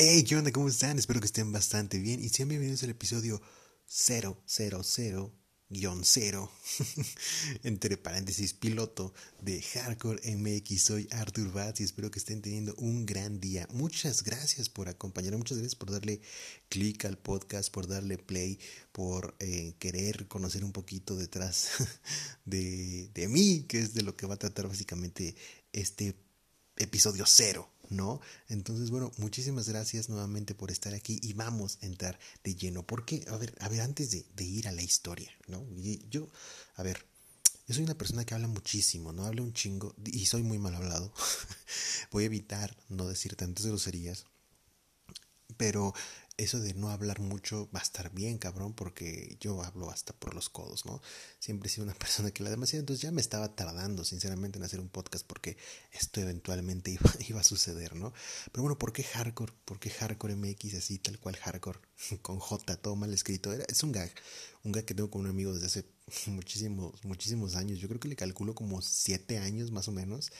Hey, ¿qué onda? ¿Cómo están? Espero que estén bastante bien y sean bienvenidos al episodio 000 guion cero, entre paréntesis, piloto de Hardcore MX. Soy Arthur Batz y espero que estén teniendo un gran día. Muchas gracias por acompañarme, muchas gracias por darle click al podcast, por darle play, por eh, querer conocer un poquito detrás de, de mí, que es de lo que va a tratar básicamente este episodio cero. ¿No? Entonces, bueno, muchísimas gracias nuevamente por estar aquí y vamos a entrar de lleno. Porque, a ver, a ver, antes de, ir a la historia, ¿no? yo, a ver, yo soy una persona que habla muchísimo, ¿no? Hablo un chingo y soy muy mal hablado. Voy a evitar no decir tantas groserías. Pero eso de no hablar mucho va a estar bien, cabrón, porque yo hablo hasta por los codos, ¿no? Siempre he sido una persona que la demasiado, entonces ya me estaba tardando, sinceramente, en hacer un podcast porque esto eventualmente iba, iba a suceder, ¿no? Pero bueno, ¿por qué hardcore? ¿Por qué hardcore MX así, tal cual hardcore? Con J, todo mal escrito. Era, es un gag, un gag que tengo con un amigo desde hace muchísimos, muchísimos años. Yo creo que le calculo como siete años más o menos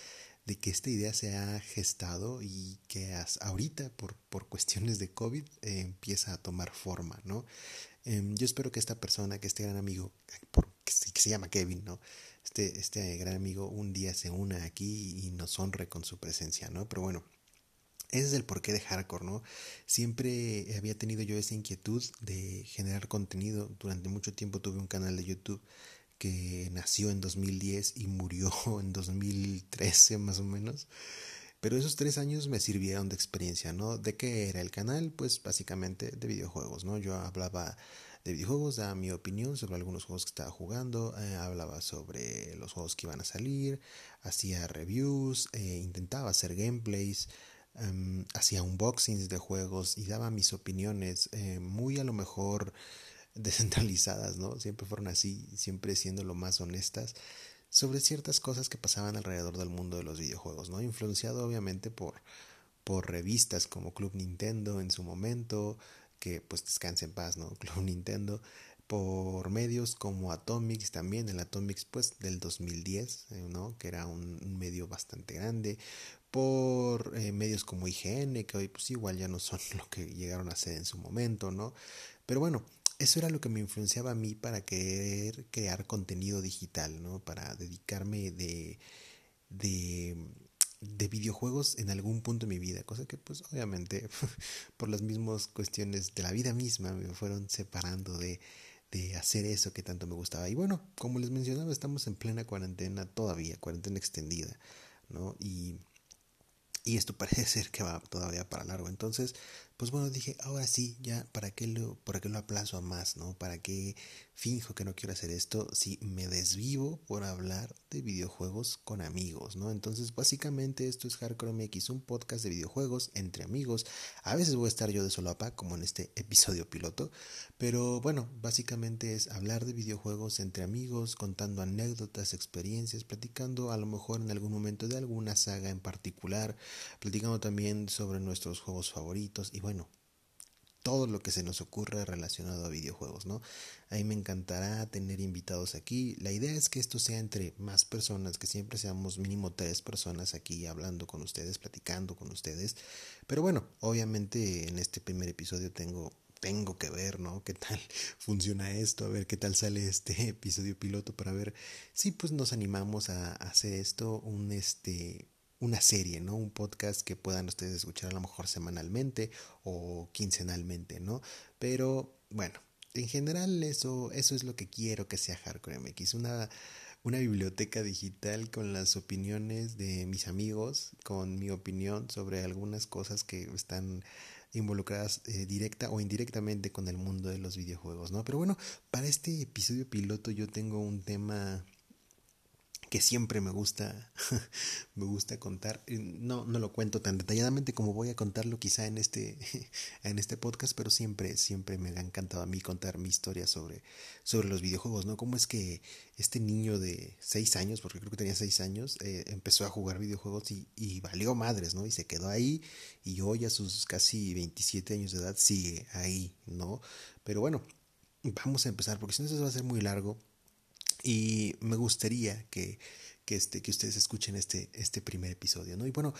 de que esta idea se ha gestado y que ahorita por, por cuestiones de COVID eh, empieza a tomar forma, ¿no? Em, yo espero que esta persona, que este gran amigo, que, se llama Kevin, ¿no? Este, este gran amigo un día se una aquí y nos honre con su presencia, ¿no? Pero bueno, ese es el porqué de hardcore, ¿no? Siempre había tenido yo esa inquietud de generar contenido. Durante mucho tiempo tuve un canal de YouTube que nació en 2010 y murió en 2013 más o menos. Pero esos tres años me sirvieron de experiencia, ¿no? ¿De qué era el canal? Pues básicamente de videojuegos, ¿no? Yo hablaba de videojuegos, daba mi opinión sobre algunos juegos que estaba jugando, eh, hablaba sobre los juegos que iban a salir, hacía reviews, eh, intentaba hacer gameplays, em, hacía unboxings de juegos y daba mis opiniones, eh, muy a lo mejor descentralizadas, ¿no? Siempre fueron así, siempre siendo lo más honestas sobre ciertas cosas que pasaban alrededor del mundo de los videojuegos, ¿no? Influenciado obviamente por, por revistas como Club Nintendo en su momento, que pues descanse en paz, ¿no? Club Nintendo, por medios como Atomics también, el Atomics pues del 2010, eh, ¿no? Que era un, medio bastante grande, por eh, medios como IGN, que hoy pues igual ya no son lo que llegaron a ser en su momento, ¿no? Pero bueno, eso era lo que me influenciaba a mí para querer crear contenido digital, ¿no? Para dedicarme de, de, de videojuegos en algún punto de mi vida, cosa que pues obviamente por las mismas cuestiones de la vida misma me fueron separando de, de hacer eso que tanto me gustaba. Y bueno, como les mencionaba, estamos en plena cuarentena todavía, cuarentena extendida, ¿no? Y, y esto parece ser que va todavía para largo. Entonces, pues bueno, dije, ahora sí, ya, ¿para qué lo, para qué lo aplazo a más, no? ¿Para qué finjo que no quiero hacer esto si me desvivo por hablar de videojuegos con amigos, ¿no? Entonces, básicamente esto es Hardcore MX, un podcast de videojuegos entre amigos. A veces voy a estar yo de solapa, como en este episodio piloto, pero bueno, básicamente es hablar de videojuegos entre amigos, contando anécdotas, experiencias, platicando a lo mejor en algún momento de alguna saga en particular, platicando también sobre nuestros juegos favoritos y bueno, todo lo que se nos ocurra relacionado a videojuegos, ¿no? A mí me encantará tener invitados aquí. La idea es que esto sea entre más personas, que siempre seamos mínimo tres personas aquí hablando con ustedes, platicando con ustedes. Pero bueno, obviamente en este primer episodio tengo tengo que ver, ¿no? ¿Qué tal funciona esto? A ver qué tal sale este episodio piloto para ver si pues nos animamos a hacer esto un este una serie, ¿no? Un podcast que puedan ustedes escuchar a lo mejor semanalmente o quincenalmente, ¿no? Pero bueno, en general eso, eso es lo que quiero que sea Hardcore MX, una, una biblioteca digital con las opiniones de mis amigos, con mi opinión sobre algunas cosas que están involucradas eh, directa o indirectamente con el mundo de los videojuegos, ¿no? Pero bueno, para este episodio piloto yo tengo un tema que siempre me gusta, me gusta contar. No, no lo cuento tan detalladamente como voy a contarlo quizá en este, en este podcast, pero siempre, siempre me ha encantado a mí contar mi historia sobre, sobre los videojuegos, ¿no? Cómo es que este niño de seis años, porque creo que tenía seis años, eh, empezó a jugar videojuegos y, y, valió madres, ¿no? Y se quedó ahí y hoy a sus casi 27 años de edad sigue ahí, ¿no? Pero bueno, vamos a empezar, porque si no, eso va a ser muy largo y me gustaría que, que, este, que ustedes escuchen este, este primer episodio, ¿no? Y bueno,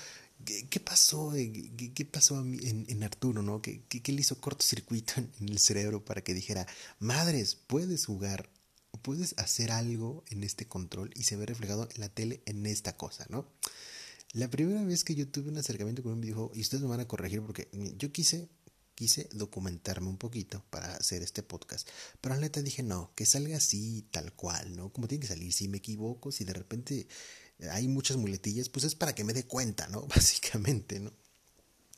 ¿qué, pasó? ¿Qué, pasó en, en, Arturo, no? ¿Qué, ¿Qué, le hizo cortocircuito en el cerebro para que dijera, madres, puedes jugar, puedes hacer algo en este control y se ve reflejado en la tele en esta cosa, ¿no? La primera vez que yo tuve un acercamiento con un videojuego, y ustedes me van a corregir porque yo quise, quise documentarme un poquito para hacer este podcast, pero la neta dije, no, que salga así, tal cual, ¿no? Como tiene que salir, si me equivoco, si de repente hay muchas muletillas, pues es para que me dé cuenta, ¿no? Básicamente, ¿no?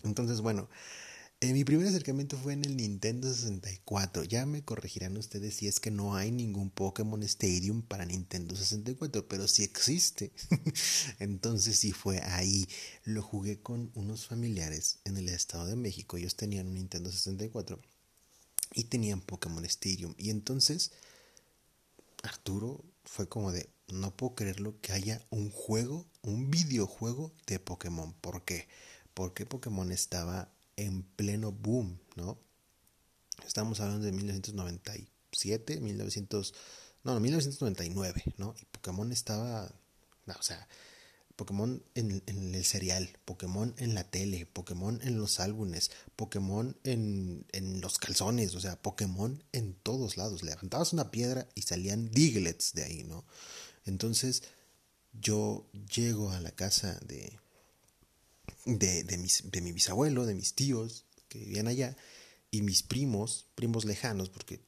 Entonces, bueno, eh, mi primer acercamiento fue en el Nintendo 64. Ya me corregirán ustedes si es que no hay ningún Pokémon Stadium para Nintendo 64, pero sí existe. Entonces sí fue ahí. Lo jugué con unos familiares en el Estado de México. Ellos tenían un Nintendo 64 y tenían Pokémon Stadium. Y entonces Arturo fue como de, no puedo creerlo que haya un juego, un videojuego de Pokémon. ¿Por qué? Porque Pokémon estaba en pleno boom, ¿no? Estamos hablando de 1997, 1900, no, no 1999, ¿no? Y Pokémon estaba, o sea, Pokémon en, el serial, Pokémon en la tele, Pokémon en los álbumes, Pokémon en, en, los calzones, o sea, Pokémon en todos lados. Levantabas una piedra y salían Diglets de ahí, ¿no? Entonces, yo llego a la casa de, de, de, mis, de mi bisabuelo, de mis tíos que vivían allá, y mis primos, primos lejanos, porque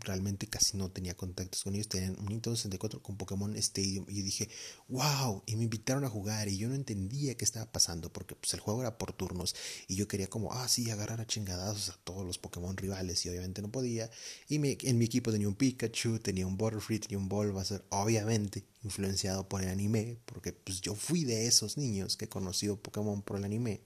realmente casi no tenía contactos con ellos, tenían un Nintendo 64 con Pokémon Stadium y dije, wow, y me invitaron a jugar y yo no entendía qué estaba pasando porque pues el juego era por turnos y yo quería como, ah, sí, agarrar a chingadazos a todos los Pokémon rivales y obviamente no podía y en mi equipo tenía un Pikachu, tenía un Butterfree, tenía un Bulbasaur, obviamente influenciado por el anime porque pues yo fui de esos niños que conoció Pokémon por el anime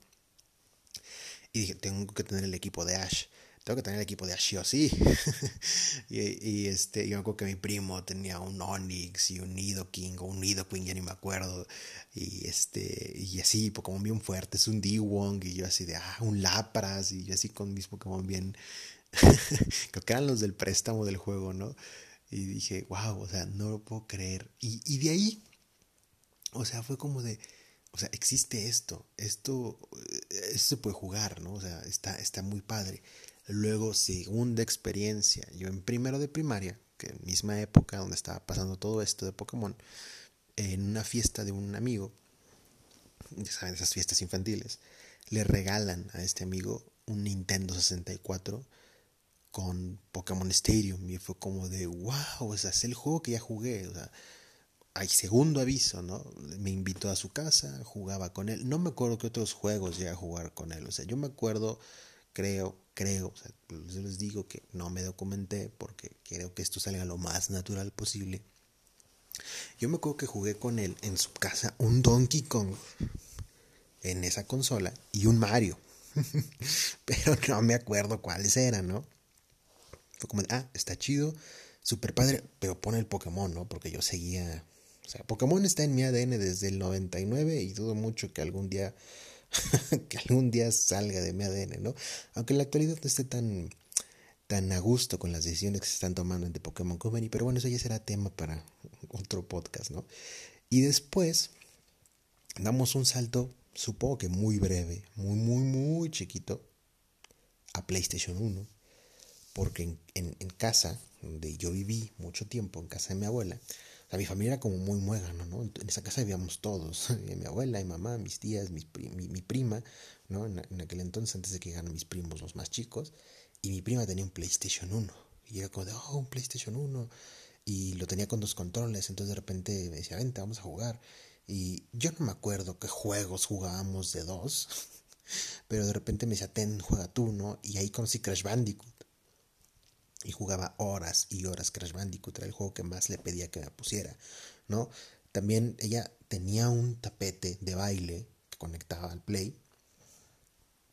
y dije, tengo que tener el equipo de Ash tengo que tener el equipo de Ashio, sí. y, este, yo me acuerdo que mi primo tenía un Onix y un Nidoking o un Nidoqueen, ya ni me acuerdo. Y este, y así, Pokémon bien fuertes, un D-Wong, y yo así de, ah, un Lapras, y yo así con mis Pokémon bien. Creo que eran los del préstamo del juego, ¿no? Y dije, wow, o sea, no lo puedo creer. Y, y de ahí, o sea, fue como de, o sea, existe esto, esto, esto se puede jugar, ¿no? O sea, está, está muy padre. Luego, segunda experiencia, yo en primero de primaria, que misma época donde estaba pasando todo esto de Pokémon, en una fiesta de un amigo, ya saben, esas fiestas infantiles, le regalan a este amigo un Nintendo 64 con Pokémon Stadium. Y fue como de wow, o sea, es el juego que ya jugué, o sea, hay segundo aviso, ¿no? Me invitó a su casa, jugaba con él, no me acuerdo qué otros juegos llegué a jugar con él, o sea, yo me acuerdo, creo, creo, o sea, les digo que no me documenté porque creo que esto salga lo más natural posible. Yo me acuerdo que jugué con él en su casa un Donkey Kong en esa consola y un Mario. Pero no me acuerdo cuáles eran, ¿no? Fue como, ah, está chido, super padre, pero pone el Pokémon, ¿no? Porque yo seguía. O sea, Pokémon está en mi ADN desde el 99 y dudo mucho que algún día que algún día salga de mi ADN, ¿no? Aunque en la actualidad no esté tan, tan a gusto con las decisiones que se están tomando en The Pokémon Company, pero bueno, eso ya será tema para otro podcast, ¿no? Y después damos un salto, supongo que muy breve, muy, muy, muy chiquito, a PlayStation 1, porque en casa, donde yo viví mucho tiempo, en casa de mi abuela, o sea, mi familia era como muy muégano, ¿no? En esa casa vivíamos todos, mi abuela, mi mamá, mis tías, mi, prima, ¿no? En, aquel entonces, antes de que llegaran mis primos, los más chicos, y mi prima tenía un PlayStation 1, y era como de, oh, un PlayStation 1, y lo tenía con dos controles, entonces de repente me decía, vente, vamos a jugar, y yo no me acuerdo qué juegos jugábamos de dos, pero de repente me decía, ten, juega tú, ¿no? Y ahí conocí Crash Bandicoot y jugaba horas y horas Crash Bandicoot, era el juego que más le pedía que me pusiera, ¿no? También ella tenía un tapete de baile que conectaba al Play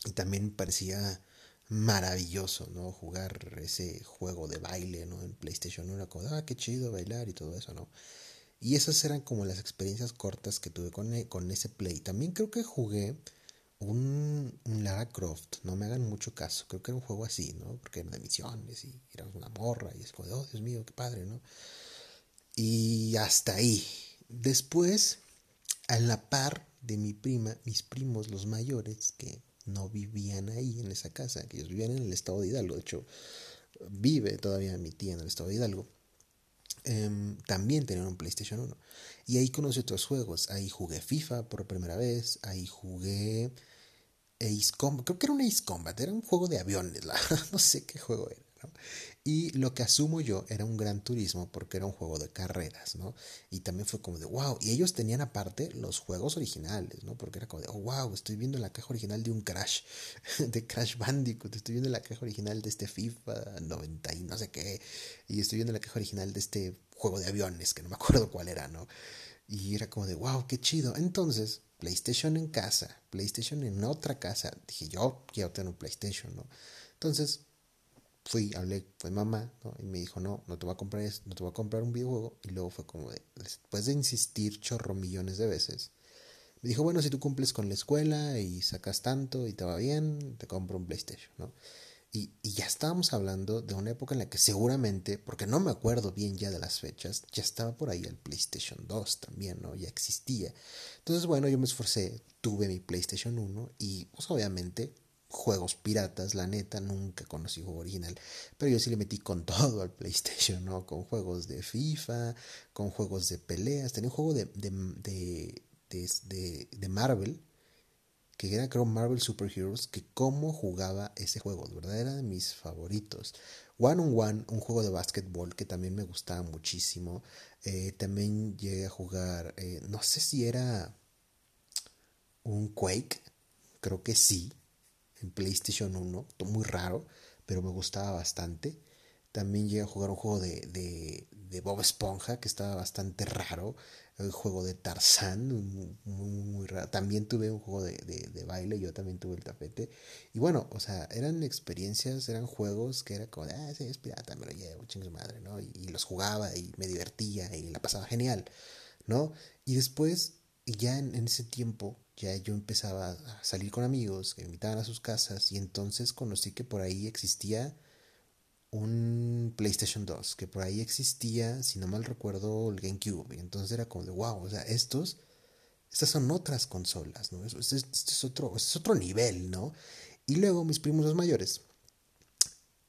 y también parecía maravilloso, ¿no? Jugar ese juego de baile, ¿no? En PlayStation 1, como, ah, qué chido bailar y todo eso, ¿no? Y esas eran como las experiencias cortas que tuve con, e, con ese Play. También creo que jugué un, Lara Croft, no me hagan mucho caso, creo que era un juego así, ¿no? Porque era de misiones y era una morra y es como, oh Dios mío, qué padre, ¿no? Y hasta ahí. Después, a la par de mi prima, mis primos, los mayores, que no vivían ahí en esa casa, que ellos vivían en el estado de Hidalgo. De hecho, vive todavía mi tía en el estado de Hidalgo. Em, también tenían un PlayStation 1. Y ahí conocí otros juegos. Ahí jugué FIFA por primera vez. Ahí jugué Ace Combat. Creo que era un Ace Combat. Era un juego de aviones. no sé qué juego era. Y lo que asumo yo era un gran turismo porque era un juego de carreras, ¿no? Y también fue como de, wow, y ellos tenían aparte los juegos originales, ¿no? Porque era como de, oh, wow, estoy viendo la caja original de un Crash, de Crash Bandicoot, estoy viendo la caja original de este FIFA 90 y no sé qué, y estoy viendo la caja original de este juego de aviones, que no me acuerdo cuál era, ¿no? Y era como de, wow, qué chido. Entonces, PlayStation en casa, PlayStation en otra casa. Dije, yo quiero tener un PlayStation, ¿no? Entonces, fui, hablé con mamá, ¿no? Y me dijo, no, no te voy a comprar eso, no te voy a comprar un videojuego. Y luego fue como de, después de insistir chorro millones de veces, me dijo, bueno, si tú cumples con la escuela y sacas tanto y te va bien, te compro un PlayStation, ¿no? Y, y, ya estábamos hablando de una época en la que seguramente, porque no me acuerdo bien ya de las fechas, ya estaba por ahí el PlayStation 2 también, ¿no? Ya existía. Entonces, bueno, yo me esforcé, tuve mi PlayStation 1 y pues obviamente juegos piratas, la neta, nunca conocí juego original, pero yo sí le metí con todo al PlayStation, ¿no? Con juegos de FIFA, con juegos de peleas, tenía un juego de, de, de, de, Marvel, que era creo Marvel Super Heroes, que cómo jugaba ese juego, de verdad era de mis favoritos. One on One, un juego de básquetbol que también me gustaba muchísimo. Eh, también llegué a jugar, eh, no sé si era un Quake, creo que sí, en PlayStation 1, muy raro, pero me gustaba bastante. También llegué a jugar un juego de, de, de Bob Esponja que estaba bastante raro. El juego de Tarzán, muy, muy, raro. También tuve un juego de, de, baile, yo también tuve el tapete. Y bueno, o sea, eran experiencias, eran juegos que era como, ah, sí, es pirata, me lo llevo, chingue madre, ¿no? Y, y, los jugaba y me divertía y la pasaba genial, ¿no? Y después, ya en, en ese tiempo, ya yo empezaba a salir con amigos que me invitaban a sus casas y entonces conocí que por ahí existía un PlayStation 2, que por ahí existía, si no mal recuerdo, el GameCube. Y entonces era como de, wow, o sea, estos, estas son otras consolas, ¿no? Este, es, otro, este es otro nivel, ¿no? Y luego mis primos los mayores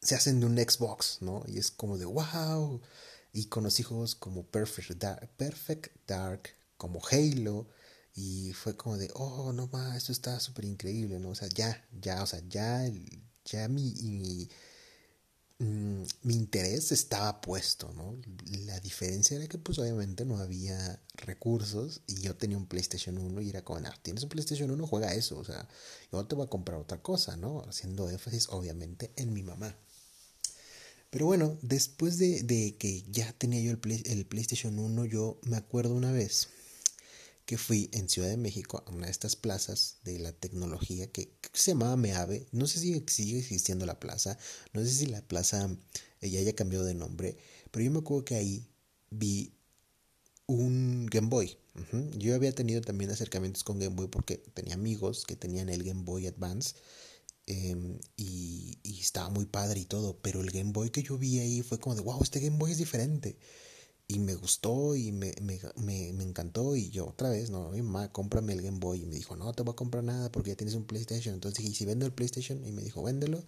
se hacen de un Xbox, ¿no? Y es como de, wow. Y conocí juegos como Perfect Perfect Dark como Halo, y fue como de, oh, no más, esto está súper increíble, ¿no? O sea, ya, ya, o sea, ya, ya mi, mm, mi, interés estaba puesto, ¿no? La diferencia era que pues obviamente no había recursos y yo tenía un PlayStation 1 y era como, no, tienes un PlayStation 1, juega eso, o sea, yo te voy a comprar otra cosa, ¿no? Haciendo énfasis obviamente en mi mamá. Pero bueno, después de, de que ya tenía yo el, el PlayStation 1, yo me acuerdo una vez que fui en Ciudad de México a una de estas plazas de la tecnología que, se llamaba Meave. No sé si sigue existiendo la plaza, no sé si la plaza eh, ya haya cambiado de nombre, pero yo me acuerdo que ahí vi un Game Boy. Yo había tenido también acercamientos con Game Boy porque tenía amigos que tenían el Game Boy Advance em, y, y, estaba muy padre y todo, pero el Game Boy que yo vi ahí fue como de, wow, este Game Boy es diferente y me gustó y me, me, me, me, encantó y yo otra vez, no, mi mamá, cómprame el Game Boy y me dijo, no te voy a comprar nada porque ya tienes un PlayStation. Entonces dije, ¿y si vendo el PlayStation? Y me dijo, véndelo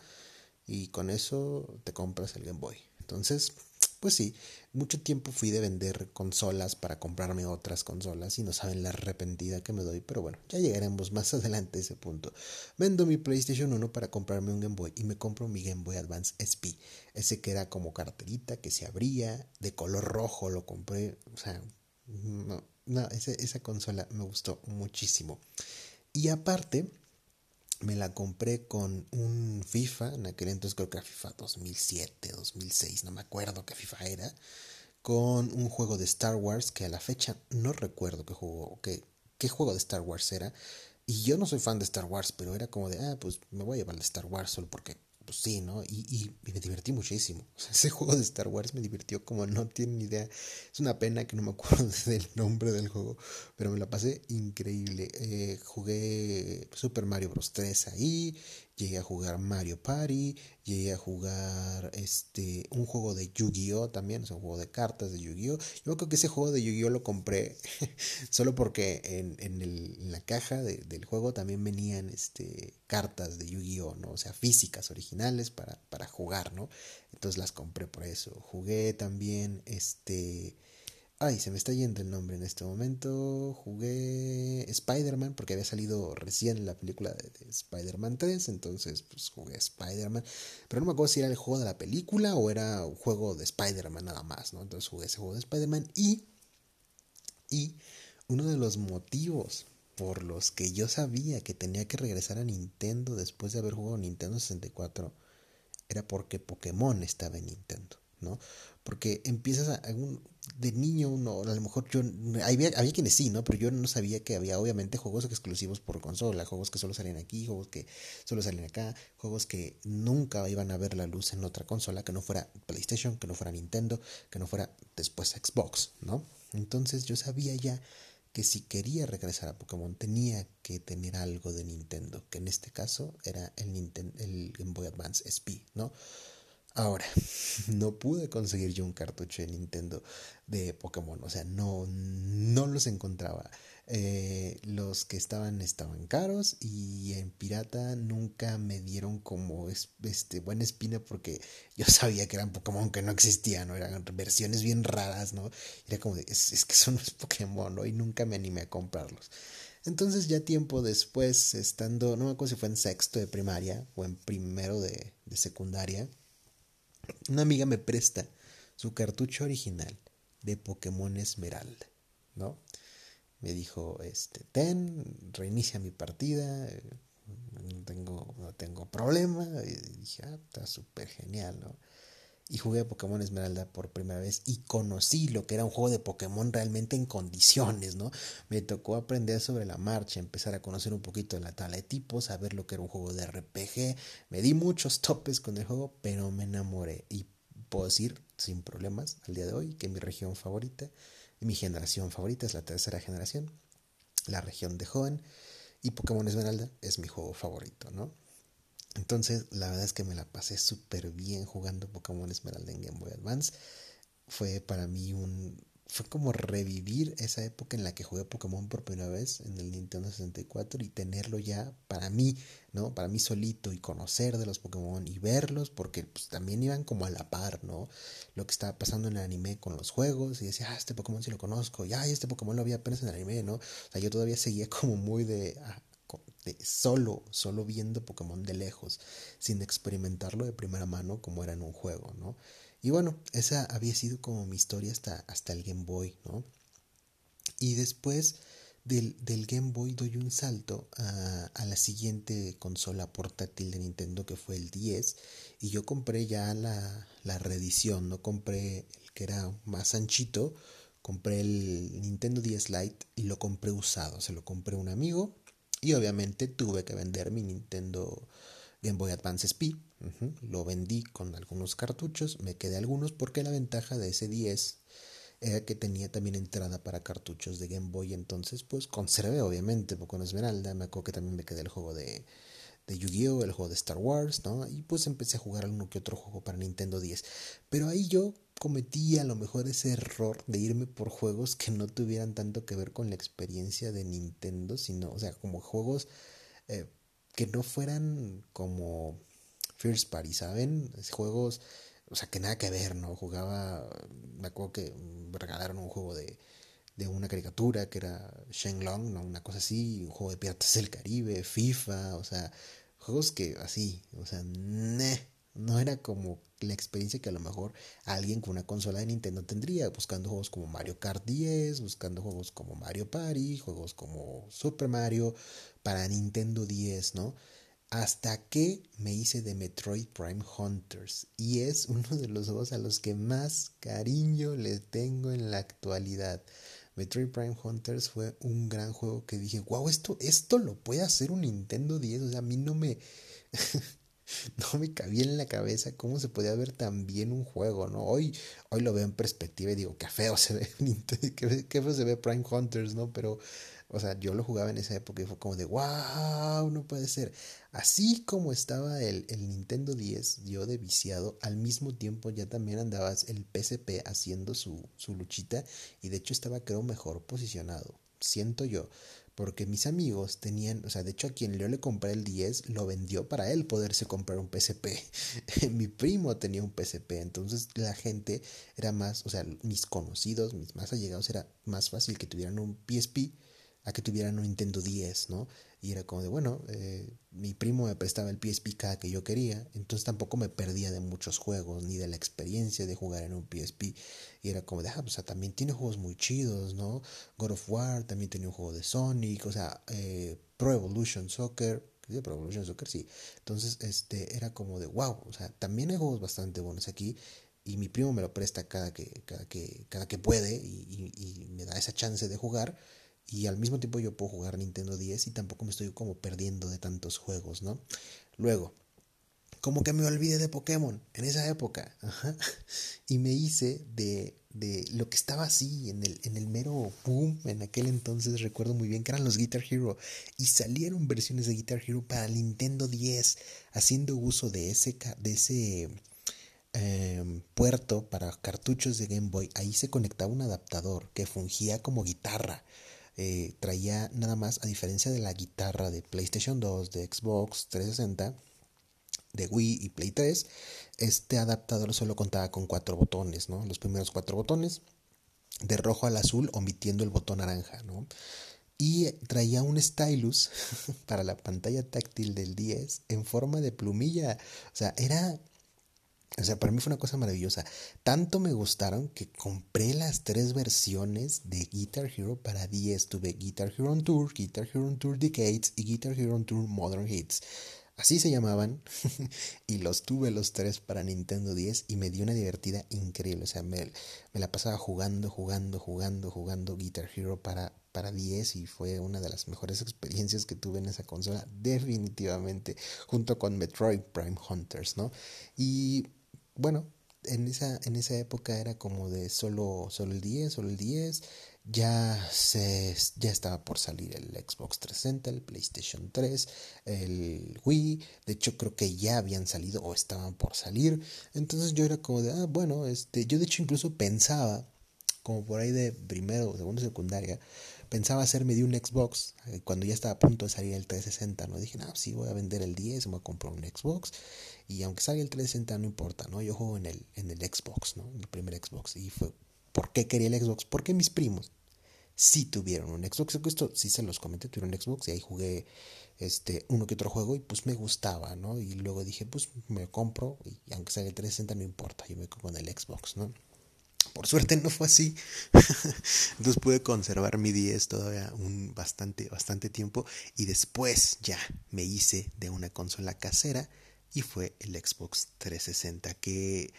y con eso te compras el Game Boy. Entonces, pues sí, mucho tiempo fui de vender consolas para comprarme otras consolas y no saben la arrepentida que me doy, pero bueno, ya llegaremos más adelante a ese punto. Vendo mi PlayStation 1 para comprarme un Game Boy y me compro mi Game Boy Advance SP, ese que era como carterita, que se abría, de color rojo, lo compré, o sea, no, no esa consola me gustó muchísimo. Y aparte, me la compré con un FIFA, en aquel entonces creo que era FIFA 2007, 2006, no me acuerdo qué FIFA era, con un juego de Star Wars que a la fecha no recuerdo qué juego, qué, qué juego de Star Wars era. Y yo no soy fan de Star Wars, pero era como de, ah, pues me voy a llevar de Star Wars solo porque pues sí, ¿no? Y, y, me divertí muchísimo. ese juego de Star Wars me divirtió como no tienen idea. Es una pena que no me acuerdo del nombre del juego, pero me la pasé increíble. Eh, jugué Super Mario Bros. 3 ahí llegué a jugar Mario Party, llegué a jugar este un juego de Yu-Gi-Oh también, es un juego de cartas de Yu-Gi-Oh. Yo creo que ese juego de Yu-Gi-Oh lo compré solo porque en, en, la caja del juego también venían este, cartas de Yu-Gi-Oh, ¿no? O sea, físicas originales para, para jugar, ¿no? Entonces las compré por eso. Jugué también este Ay, se me está yendo el nombre en este momento. Jugué Spider-Man porque había salido recién la película de, Spider-Man 3. Entonces, pues jugué Spider-Man. Pero no me acuerdo si era el juego de la película o era un juego de Spider-Man nada más, ¿no? Entonces jugué ese juego de Spider-Man. Y, y uno de los motivos por los que yo sabía que tenía que regresar a Nintendo después de haber jugado Nintendo 64 era porque Pokémon estaba en Nintendo, ¿no? Porque empiezas a, de niño uno, a lo mejor yo, había, había quienes sí, ¿no? Pero yo no sabía que había obviamente juegos exclusivos por consola, juegos que solo salían aquí, juegos que solo salían acá, juegos que nunca iban a ver la luz en otra consola, que no fuera PlayStation, que no fuera Nintendo, que no fuera después Xbox, ¿no? Entonces yo sabía ya que si quería regresar a Pokémon tenía que tener algo de Nintendo, que en este caso era el, Nintendo, el Game Boy Advance SP, ¿no? Ahora, no pude conseguir yo un cartucho de Nintendo de Pokémon, o sea, no, no los encontraba. Eh, los que estaban estaban caros y en pirata nunca me dieron como este buena espina porque yo sabía que eran Pokémon que no existían, ¿no? Eran versiones bien raras, ¿no? Era como de, es, que son los Pokémon, ¿no? Y nunca me animé a comprarlos. Entonces ya tiempo después, estando, no me acuerdo si fue en sexto de primaria o en primero de, de secundaria, una amiga me presta su cartucho original de Pokémon Esmeralda, ¿no? Me dijo, este, ten, reinicia mi partida, no tengo, no tengo problema. Y dije, ah, está súper genial, ¿no? Y jugué a Pokémon Esmeralda por primera vez y conocí lo que era un juego de Pokémon realmente en condiciones, ¿no? Me tocó aprender sobre la marcha, empezar a conocer un poquito la tabla de tipos, saber lo que era un juego de RPG. Me di muchos topes con el juego, pero me enamoré y puedo decir sin problemas al día de hoy que mi región favorita, mi generación favorita es la tercera generación, la región de joven y Pokémon Esmeralda es mi juego favorito, ¿no? Entonces, la verdad es que me la pasé súper bien jugando Pokémon Esmeralda en Game Boy Advance. Fue para mí un. Fue como revivir esa época en la que jugué Pokémon por primera vez en el Nintendo 64 y tenerlo ya para mí, ¿no? Para mí solito y conocer de los Pokémon y verlos, porque pues, también iban como a la par, ¿no? Lo que estaba pasando en el anime con los juegos y decía, ah, este Pokémon sí lo conozco, ya, este Pokémon lo había apenas en el anime, ¿no? O sea, yo todavía seguía como muy de, ah, solo, solo viendo Pokémon de lejos, sin experimentarlo de primera mano como era en un juego, ¿no? Y bueno, esa había sido como mi historia hasta, hasta el Game Boy, ¿no? Y después del, del Game Boy doy un salto a, a, la siguiente consola portátil de Nintendo que fue el 10 y yo compré ya la, la reedición, no compré el que era más anchito, compré el Nintendo 10 Lite y lo compré usado, se lo compré a un amigo y obviamente tuve que vender mi Nintendo Game Boy Advance SP. Lo vendí con algunos cartuchos, me quedé algunos porque la ventaja de ese 10 era que tenía también entrada para cartuchos de Game Boy. Entonces, pues conservé obviamente con Esmeralda. Me acuerdo que también me quedé el juego de, de Yu-Gi-Oh!, el juego de Star Wars, ¿no? Y pues empecé a jugar uno que otro juego para Nintendo 10. Pero ahí yo cometí a lo mejor ese error de irme por juegos que no tuvieran tanto que ver con la experiencia de Nintendo, sino, o sea, como juegos eh, que no fueran como First Party, ¿saben? Juegos, o sea, que nada que ver, ¿no? Jugaba, me acuerdo que me regalaron un juego de, de una caricatura que era Shenlong, ¿no? Una cosa así, un juego de Piratas del Caribe, FIFA, o sea, juegos que así, o sea, no era como la experiencia que a lo mejor alguien con una consola de Nintendo tendría, buscando juegos como Mario Kart 10, buscando juegos como Mario Party, juegos como Super Mario para Nintendo 10, ¿no? Hasta que me hice de Metroid Prime Hunters y es uno de los juegos a los que más cariño le tengo en la actualidad. Metroid Prime Hunters fue un gran juego que dije, wow, esto, esto lo puede hacer un Nintendo 10, o sea, a mí no me... no me cabía en la cabeza cómo se podía ver tan bien un juego, ¿no? Hoy, hoy lo veo en perspectiva y digo, qué feo se ve, qué, feo se ve Prime Hunters, ¿no? Pero o sea, yo lo jugaba en esa época y fue como de, wow, no puede ser. Así como estaba el, el Nintendo 10, yo de viciado, al mismo tiempo ya también andabas el PSP haciendo su, su luchita y de hecho estaba creo mejor posicionado, siento yo porque mis amigos tenían, o sea, de hecho a quien yo le compré el 10 lo vendió para él poderse comprar un PSP. Mi primo tenía un PSP, entonces la gente era más, o sea, mis conocidos, mis más allegados, era más fácil que tuvieran un PSP a que tuvieran un Nintendo 10, ¿no? Y era como de, bueno, eh, mi primo me prestaba el PSP cada que yo quería, entonces tampoco me perdía de muchos juegos, ni de la experiencia de jugar en un PSP. Y era como de, ah, pues, o sea, también tiene juegos muy chidos, ¿no? God of War también tenía un juego de Sonic, o sea, eh, Pro Evolution Soccer, Pro Evolution Soccer, sí. Entonces, este, era como de, wow, o sea, también hay juegos bastante buenos aquí y mi primo me lo presta cada que, cada que, cada que puede y, y, me da esa chance de jugar y al mismo tiempo yo puedo jugar Nintendo 10 y tampoco me estoy como perdiendo de tantos juegos, ¿no? Luego, como que me olvidé de Pokémon en esa época, Ajá. y me hice de, de, lo que estaba así en el, en el mero boom en aquel entonces, recuerdo muy bien que eran los Guitar Hero, y salieron versiones de Guitar Hero para Nintendo 10, haciendo uso de ese, de ese em, puerto para cartuchos de Game Boy, ahí se conectaba un adaptador que fungía como guitarra. Eh, traía nada más, a diferencia de la guitarra de PlayStation 2, de Xbox 360, de Wii y Play 3, este adaptador solo contaba con cuatro botones, ¿no? Los primeros cuatro botones, de rojo al azul, omitiendo el botón naranja, ¿no? Y traía un stylus para la pantalla táctil del 10 en forma de plumilla. O sea, era o sea, para mí fue una cosa maravillosa. Tanto me gustaron que compré las tres versiones de Guitar Hero para 10. Tuve Guitar Hero on Tour, Guitar Hero on Tour Decades y Guitar Hero on Tour Modern Hits. Así se llamaban. y los tuve los tres para Nintendo 10 y me dio una divertida increíble. O sea, me, me la pasaba jugando, jugando, jugando, jugando Guitar Hero para, para 10 y fue una de las mejores experiencias que tuve en esa consola. Definitivamente. Junto con Metroid Prime Hunters, ¿no? Y bueno, en esa, en esa época era como de solo, solo el 10, solo el 10. Ya, se, ya estaba por salir el Xbox 360, el PlayStation 3, el Wii. De hecho, creo que ya habían salido o estaban por salir. Entonces yo era como de, ah, bueno, este, yo de hecho incluso pensaba, como por ahí de primero, segundo, secundaria, pensaba hacerme de un Xbox eh, cuando ya estaba a punto de salir el 360, ¿no? Dije, no, sí, voy a vender el 10, voy a comprar un Xbox y aunque salga el 360 no importa, ¿no? Yo juego en el, en el Xbox, ¿no? El primer Xbox. Y fue, ¿por qué quería el Xbox? Porque mis primos sí tuvieron un Xbox. Esto sí se los comenté, tuvieron un Xbox y ahí jugué este, uno que otro juego y pues me gustaba, ¿no? Y luego dije, pues me compro y aunque salga el 360 no importa, yo me compro con el Xbox, ¿no? Por suerte no fue así. Entonces pude conservar mi 10 todavía un bastante, bastante tiempo. Y después ya me hice de una consola casera y fue el Xbox 360 que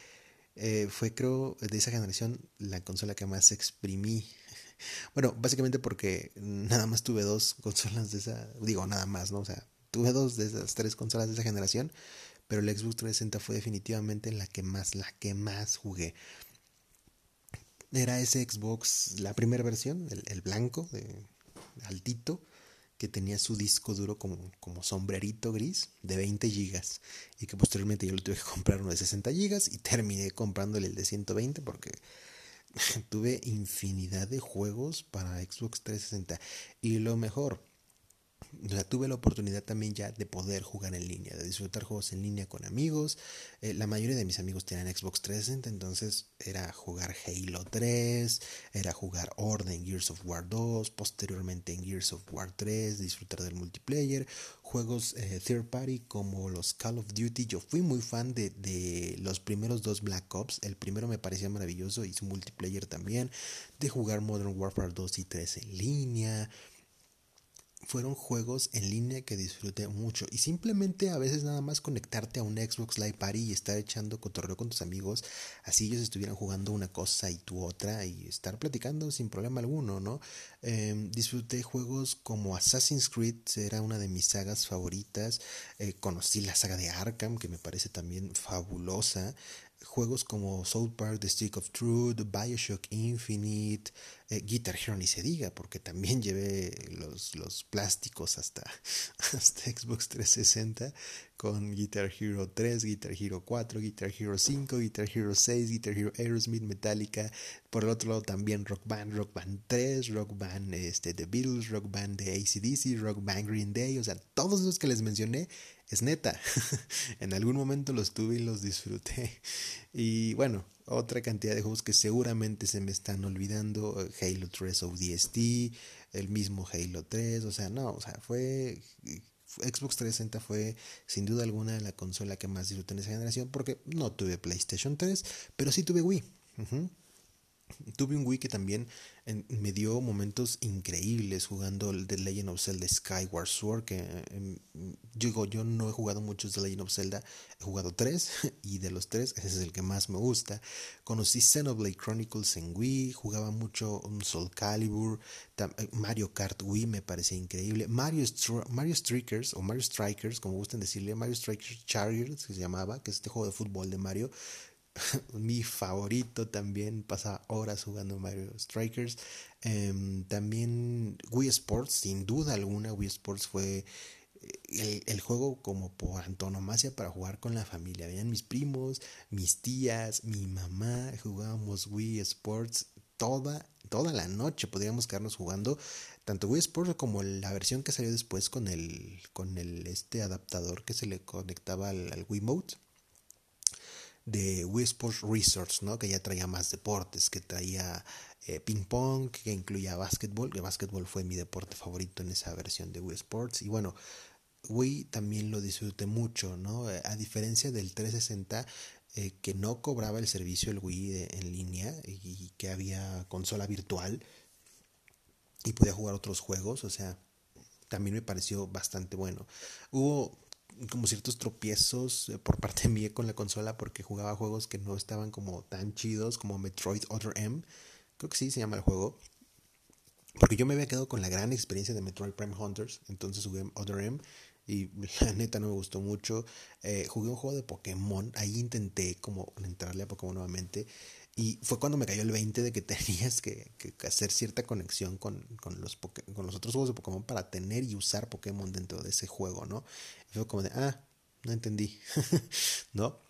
eh, fue creo de esa generación la consola que más exprimí bueno básicamente porque nada más tuve dos consolas de esa digo nada más no o sea tuve dos de esas tres consolas de esa generación pero el Xbox 360 fue definitivamente la que más la que más jugué era ese Xbox la primera versión el, blanco de altito que tenía su disco duro como, como sombrerito gris de 20 gigas y que posteriormente yo le tuve que comprar uno de 60 gigas y terminé comprándole el de 120 porque tuve infinidad de juegos para Xbox 360 y lo mejor o sea, tuve la oportunidad también ya de poder jugar en línea, de disfrutar juegos en línea con amigos. Eh, la mayoría de mis amigos tenían Xbox 360, entonces era jugar Halo 3, era jugar Orden Gears of War 2, posteriormente en Gears of War 3, disfrutar del multiplayer, juegos eh, third party como los Call of Duty. Yo fui muy fan de, de los primeros dos Black Ops, el primero me parecía maravilloso y su multiplayer también, de jugar Modern Warfare 2 y 3 en línea fueron juegos en línea que disfruté mucho. Y simplemente a veces nada más conectarte a un Xbox Live Party y estar echando cotorreo con tus amigos, así ellos estuvieran jugando una cosa y tú otra y estar platicando sin problema alguno, ¿no? Em, disfruté juegos como Assassin's Creed, era una de mis sagas favoritas, eh, conocí la saga de Arkham que me parece también fabulosa, juegos como South Park, The Stick of Truth, Bioshock Infinite, eh, Guitar Hero ni se diga, porque también llevé los, los plásticos hasta, hasta Xbox 360 con Guitar Hero 3, Guitar Hero 4, Guitar Hero 5, Guitar Hero 6, Guitar Hero Aerosmith, Metallica. Por el otro lado también Rock Band, Rock Band 3, Rock Band este, The Beatles, Rock Band de ACDC, Rock Band Green Day. O sea, todos los que les mencioné es neta. en algún momento los tuve y los disfruté. Y bueno, otra cantidad de juegos que seguramente se me están olvidando. Eh, Halo 3 ODST, el mismo Halo 3. O sea, no, o sea, fue... Xbox 360 fue sin duda alguna la consola que más disfruté en esa generación porque no tuve PlayStation 3, pero sí tuve Wii. Tuve un Wii que también me dio momentos increíbles jugando The Legend of Zelda Skyward Sword, que em, digo, yo no he jugado muchos The Legend of Zelda, he jugado tres y de los tres ese es el que más me gusta. Conocí Xenoblade Chronicles en Wii, jugaba mucho Soul Calibur, eh, Mario Kart Wii me parecía increíble, Mario, Mario Strikers o Mario Strikers, como gusten decirle, Mario Strikers Chargers que se llamaba, que es este juego de fútbol de Mario mi favorito también, pasa horas jugando Mario Strikers. Em, también Wii Sports, sin duda alguna, Wii Sports fue eh, el, juego como por antonomasia para jugar con la familia. Veían mis primos, mis tías, mi mamá, jugábamos Wii Sports toda, toda la noche. Podríamos quedarnos jugando tanto Wii Sports como la versión que salió después con el, con el este adaptador que se le conectaba al, al Wii Mode de Wii Sports Resorts, ¿no? que ya traía más deportes, que traía eh, ping pong, que incluía básquetbol, que básquetbol fue mi deporte favorito en esa versión de Wii Sports. Y bueno, Wii también lo disfruté mucho, ¿no? Eh, a diferencia del 360, eh, que no cobraba el servicio el Wii en línea y que había consola virtual y podía jugar otros juegos, o sea, también me pareció bastante bueno. Hubo como ciertos tropiezos eh, por parte mía con la consola porque jugaba juegos que no estaban como tan chidos como Metroid Other M. Creo que sí se llama el juego. Porque yo me había quedado con la gran experiencia de Metroid Prime Hunters. Entonces jugué Other M. Y la neta no me gustó mucho. Eh, jugué un juego de Pokémon. Ahí intenté como entrarle a Pokémon nuevamente. Y fue cuando me cayó el 20 de que tenías que, hacer cierta conexión con, los, con los otros juegos de Pokémon para tener y usar Pokémon dentro de ese juego, ¿no? Fue como de, ah, no entendí, ¿no?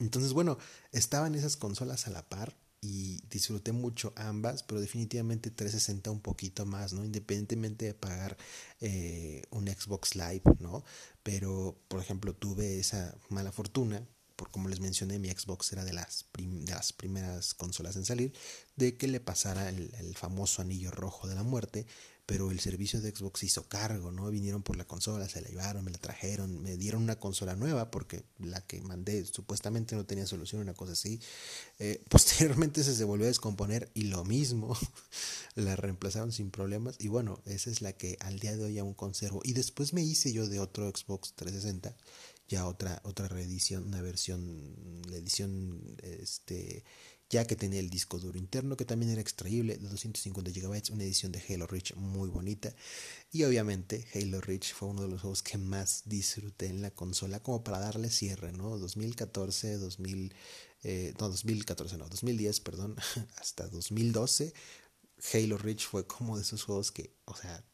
Entonces, bueno, estaban esas consolas a la par y disfruté mucho ambas, pero definitivamente 360 un poquito más, ¿no? Independientemente de pagar eh, un Xbox Live, ¿no? Pero, por ejemplo, tuve esa mala fortuna como les mencioné, mi Xbox era de las, de las primeras consolas en salir, de que le pasara el, el, famoso anillo rojo de la muerte, pero el servicio de Xbox hizo cargo, ¿no? Vinieron por la consola, se la llevaron, me la trajeron, me dieron una consola nueva porque la que mandé supuestamente no tenía solución, una cosa así. Eh, posteriormente se, se volvió a descomponer y lo mismo, la reemplazaron sin problemas y bueno, esa es la que al día de hoy aún conservo. Y después me hice yo de otro Xbox 360 ya otra, otra reedición, una versión, la edición este, ya que tenía el disco duro interno, que también era extraíble, de 250 GB, una edición de Halo Reach muy bonita. Y obviamente Halo Reach fue uno de los juegos que más disfruté en la consola, como para darle cierre, ¿no? 2014, 2000, eh, no, 2014, no, 2010, perdón, hasta 2012. Halo Reach fue como de esos juegos que, o sea,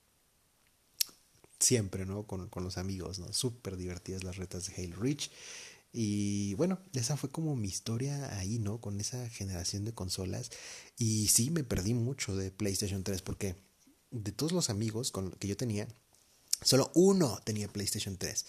siempre, ¿no? Con, con los amigos, ¿no? Súper divertidas las retas de Halo Reach. Y bueno, esa fue como mi historia ahí, ¿no? Con esa generación de consolas. Y sí, me perdí mucho de PlayStation 3 porque de todos los amigos con, que yo tenía, Solo uno tenía PlayStation 3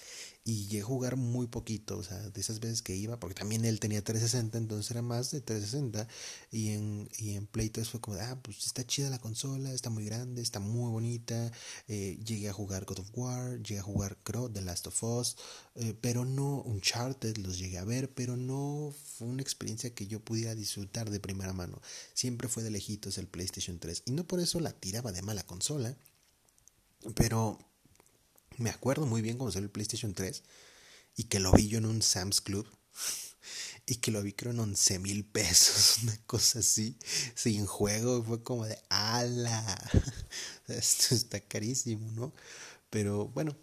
y llegué a jugar muy poquito, o sea, de esas veces que iba, porque también él tenía 360, entonces era más de 360 y en, y en Play 3 fue como, ah, pues está chida la consola, está muy grande, está muy bonita, eh, llegué a jugar God of War, llegué a jugar Crow, The Last of Us, eh, pero no Uncharted, los llegué a ver, pero no fue una experiencia que yo pudiera disfrutar de primera mano, siempre fue de lejitos el PlayStation 3 y no por eso la tiraba de mala consola, pero me acuerdo muy bien cuando salió el PlayStation 3 y que lo vi yo en un Sam's Club y que lo vi creo en 11 mil pesos, una cosa así, sin juego, fue como de ala, esto está carísimo, ¿no? Pero bueno,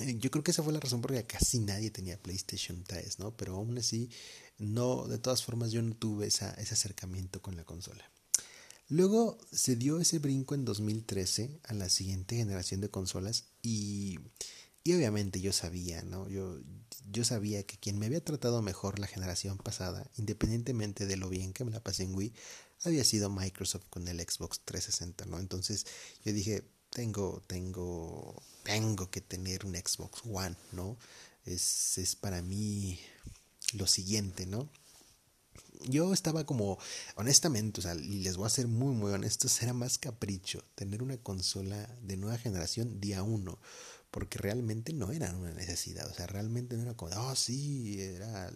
Eh, yo creo que esa fue la razón por la que casi nadie tenía PlayStation 3, ¿no? Pero aún así, no, de todas formas yo no tuve esa, ese acercamiento con la consola. Luego se dio ese brinco en 2013 a la siguiente generación de consolas y, y obviamente yo sabía, ¿no? Yo, yo sabía que quien me había tratado mejor la generación pasada, independientemente de lo bien que me la pasé en Wii, había sido Microsoft con el Xbox 360, ¿no? Entonces yo dije, tengo, tengo, tengo que tener un Xbox One, ¿no? Es, es para mí lo siguiente, ¿no? Yo estaba como, honestamente, o sea, y les voy a ser muy, muy honestos, era más capricho tener una consola de nueva generación día uno, porque realmente no era una necesidad, o sea, realmente no era como, oh, sí, era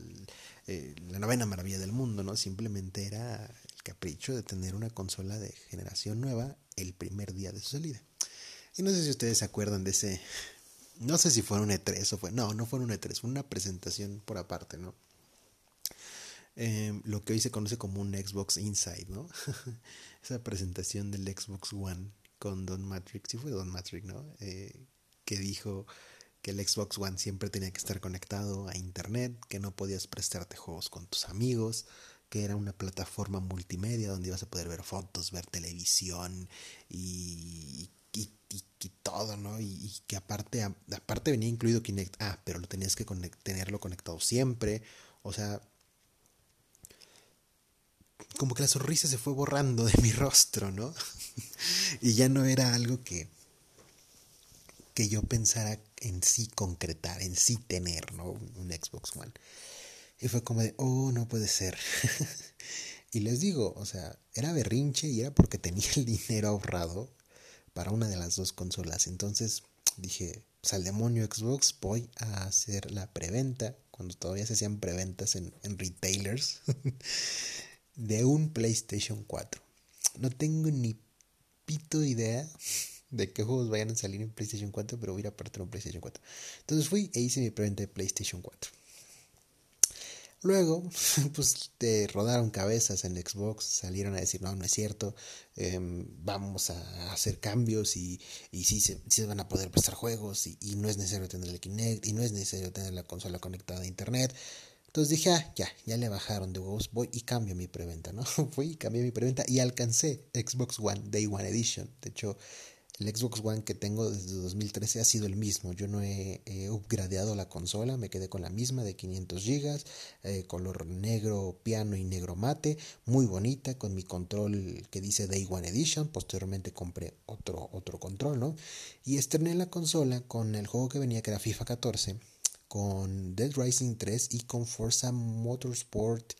eh, la novena maravilla del mundo, ¿no? Simplemente era el capricho de tener una consola de generación nueva el primer día de su salida. Y no sé si ustedes se acuerdan de ese, no sé si fue un E3 o fue, no, no fue un E3, fue una presentación por aparte, ¿no? Em, lo que hoy se conoce como un Xbox Inside, ¿no? Esa presentación del Xbox One con Don Matrix, sí fue Don Matrix, ¿no? Eh, que dijo que el Xbox One siempre tenía que estar conectado a Internet, que no podías prestarte juegos con tus amigos, que era una plataforma multimedia donde ibas a poder ver fotos, ver televisión y, y, todo, ¿no? Y, que aparte, aparte venía incluido Kinect. Ah, pero lo tenías que tenerlo conectado siempre. O sea, como que la sonrisa se fue borrando de mi rostro, ¿no? y ya no era algo que, que yo pensara en sí concretar, en sí tener, ¿no? Un Xbox One. Y fue como de, oh, no puede ser. y les digo, o sea, era berrinche y era porque tenía el dinero ahorrado para una de las dos consolas. Entonces dije, pues demonio Xbox, voy a hacer la preventa, cuando todavía se hacían preventas en, en retailers, de un PlayStation 4. No tengo ni pito idea de qué juegos vayan a salir en PlayStation 4, pero voy a ir a partir un PlayStation 4. Entonces fui e hice mi preventa de PlayStation 4. Luego, pues te rodaron cabezas en Xbox, salieron a decir, no, no es cierto, em, vamos a hacer cambios y, y sí, se, van a poder prestar juegos y, y, no es necesario tener el Kinect y no es necesario tener la consola conectada a Internet. Entonces dije, ah, ya, ya le bajaron de huevos, voy y cambio mi preventa, ¿no? Fui y cambié mi preventa y alcancé Xbox One Day One Edition. De hecho, el Xbox One que tengo desde 2013 ha sido el mismo. Yo no he, upgradeado la consola, me quedé con la misma de 500 GB, eh, color negro piano y negro mate, muy bonita, con mi control que dice Day One Edition. Posteriormente compré otro, otro control, ¿no? Y estrené la consola con el juego que venía, que era FIFA 14, con Dead Rising 3 y con Forza Motorsport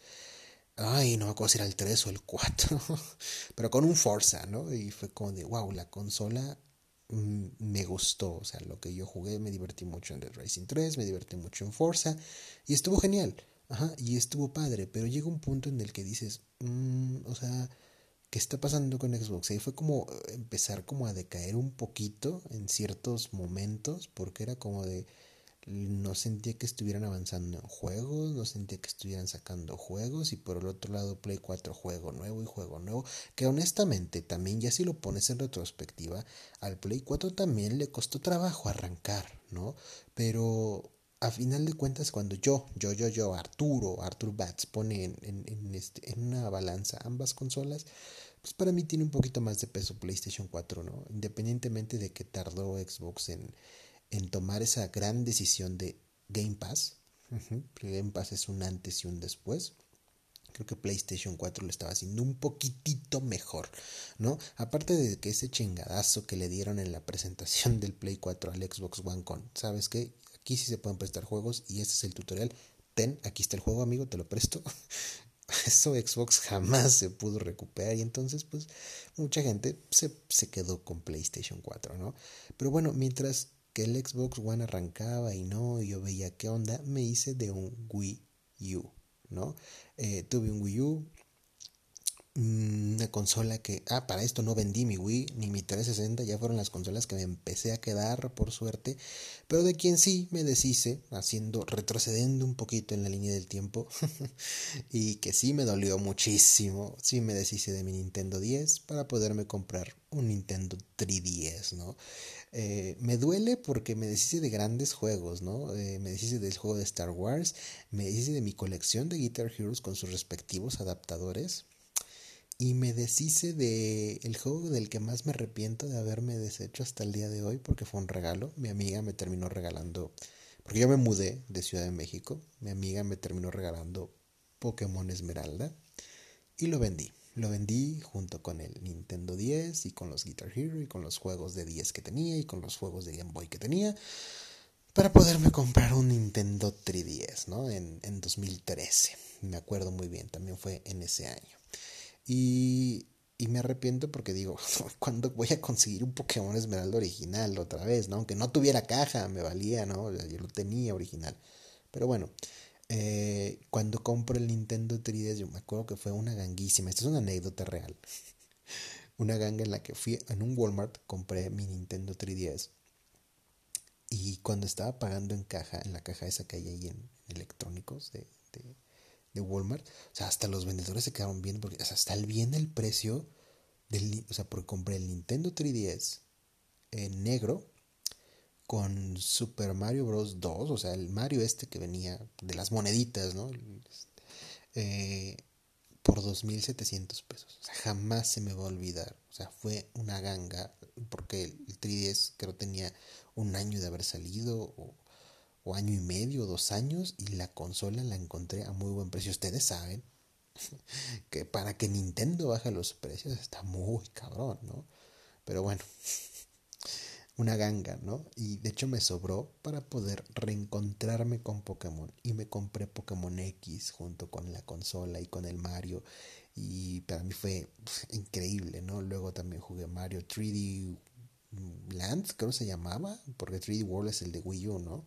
Ay, no me acuerdo si era el 3 o el 4, pero con un Forza, ¿no? Y fue como de, wow, la consola mm, me gustó, o sea, lo que yo jugué, me divertí mucho en Dead Racing 3, me divertí mucho en Forza, y estuvo genial, ajá, y estuvo padre, pero llega un punto en el que dices, mm, o sea, ¿qué está pasando con Xbox? Y fue como empezar como a decaer un poquito en ciertos momentos, porque era como de no sentía que estuvieran avanzando en juegos, no sentía que estuvieran sacando juegos y por el otro lado Play 4 juego nuevo y juego nuevo, que honestamente también ya si lo pones en retrospectiva, al Play 4 también le costó trabajo arrancar, ¿no? Pero a final de cuentas cuando yo, yo, yo, yo, Arturo, Arthur Bats pone en, en, este, en una balanza ambas consolas, pues para mí tiene un poquito más de peso PlayStation 4, ¿no? Independientemente de que tardó Xbox en en tomar esa gran decisión de Game Pass. Game Pass es un antes y un después. Creo que PlayStation 4 lo estaba haciendo un poquitito mejor, ¿no? Aparte de que ese chingadazo que le dieron en la presentación del Play 4 al Xbox One con, ¿sabes qué? Aquí sí se pueden prestar juegos y este es el tutorial. Ten, aquí está el juego, amigo, te lo presto. Eso Xbox jamás se pudo recuperar y entonces pues mucha gente se, se quedó con PlayStation 4, ¿no? Pero bueno, mientras el Xbox One arrancaba y no, yo veía qué onda, me hice de un Wii U, ¿no? Eh, tuve un Wii U, Mm, una consola que, ah, para esto no vendí mi Wii ni mi 360, ya fueron las consolas que me empecé a quedar por suerte, pero de quien sí me deshice, haciendo, retrocediendo un poquito en la línea del tiempo, y que sí me dolió muchísimo, sí me deshice de mi Nintendo 10 para poderme comprar un Nintendo 3DS, ¿no? Eh, me duele porque me deshice de grandes juegos, ¿no? Eh, me deshice del juego de Star Wars, me deshice de mi colección de Guitar Heroes con sus respectivos adaptadores y me deshice de el juego del que más me arrepiento de haberme deshecho hasta el día de hoy porque fue un regalo. Mi amiga me terminó regalando, porque yo me mudé de Ciudad de México, mi amiga me terminó regalando Pokémon Esmeralda y lo vendí. Lo vendí junto con el Nintendo 10 y con los Guitar Hero y con los juegos de 10 que tenía y con los juegos de Game Boy que tenía para poderme comprar un Nintendo 3DS, ¿no? En, en 2013. Me acuerdo muy bien, también fue en ese año. Y, me arrepiento porque digo, ¿cuándo voy a conseguir un Pokémon Esmeralda original otra vez? ¿no? Aunque no tuviera caja, me valía, ¿no? Yo lo tenía original. Pero bueno, eh, cuando compro el Nintendo 3DS, yo me acuerdo que fue una ganguísima. Esta es una anécdota real. una ganga en la que fui en un Walmart, compré mi Nintendo 3DS. Y cuando estaba pagando en caja, en la caja esa que hay ahí en electrónicos de de Walmart, o sea, hasta los vendedores se quedaron bien, porque o sea, bien el precio del, o sea, porque compré el Nintendo 3DS en negro con Super Mario Bros. 2, o sea, el Mario este que venía de las moneditas, ¿no? Eh, por 2.700 pesos. O sea, jamás se me va a olvidar. O sea, fue una ganga, porque el 3DS creo tenía un año de haber salido, o, o año y medio, dos años, y la consola la encontré a muy buen precio. Ustedes saben que para que Nintendo baje los precios está muy cabrón, ¿no? Pero bueno, una ganga, ¿no? Y de hecho me sobró para poder reencontrarme con Pokémon. Y me compré Pokémon X junto con la consola y con el Mario. Y para mí fue increíble, ¿no? Luego también jugué Mario 3D Land, creo que se llamaba, porque 3D World es el de Wii U, ¿no?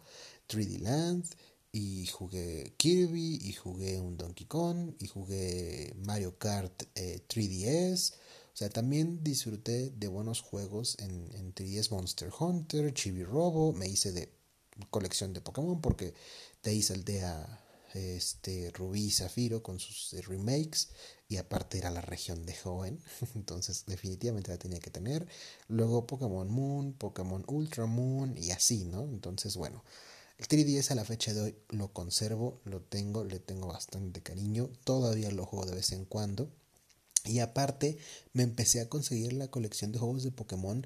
3D Land y jugué Kirby y jugué un Donkey Kong y jugué Mario Kart 3DS. O sea, también disfruté de buenos juegos en, en 3DS Monster Hunter, Chibi Robo. Me hice de colección de Pokémon porque de ahí a este, Rubí y Zafiro con sus eh, remakes y aparte era la región de joven, entonces definitivamente la tenía que tener. Luego Pokémon Moon, Pokémon Ultra Moon y así, ¿no? Entonces, bueno, el 3DS a la fecha de hoy lo conservo, lo tengo, le tengo bastante cariño, todavía lo juego de vez en cuando. Y aparte me empecé a conseguir la colección de juegos de Pokémon